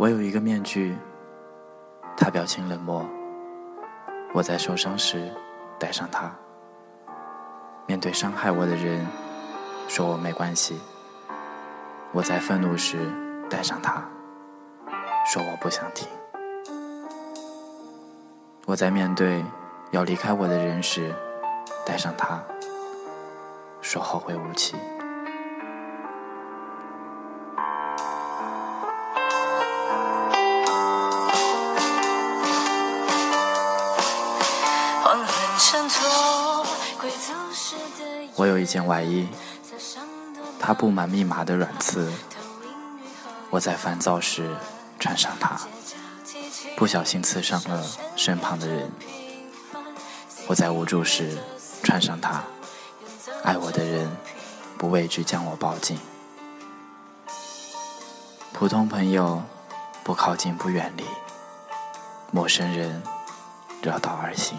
我有一个面具，他表情冷漠。我在受伤时戴上它，面对伤害我的人，说我没关系。我在愤怒时戴上它，说我不想听。我在面对要离开我的人时戴上它，说后会无期。我有一件外衣，它布满密码的软刺。我在烦躁时穿上它，不小心刺伤了身旁的人。我在无助时穿上它，爱我的人不畏惧将我抱紧。普通朋友不靠近不远离，陌生人绕道而行。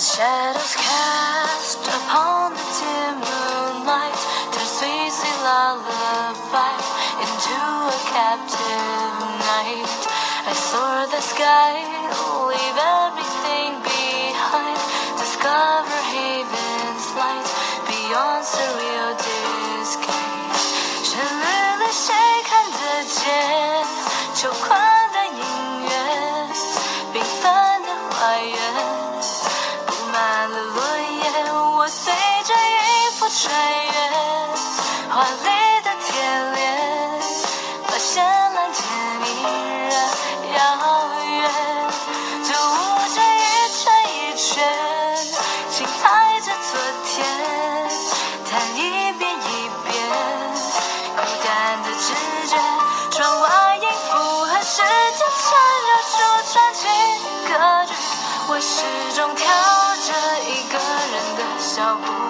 shadows cast upon the dim moonlight turn sweet, sweet lullaby into a captive night. I soar the sky, leave everything behind, discover haven's light beyond surreal disguise. 旋律里谁看得见秋快？ 穿越华丽的铁链，发现蓝天依然遥远。旧舞间一圈一圈，轻踩着昨天，弹一遍一遍。孤单的直觉，窗外音符和时间缠绕出传奇歌剧，我始终跳着一个人的小步。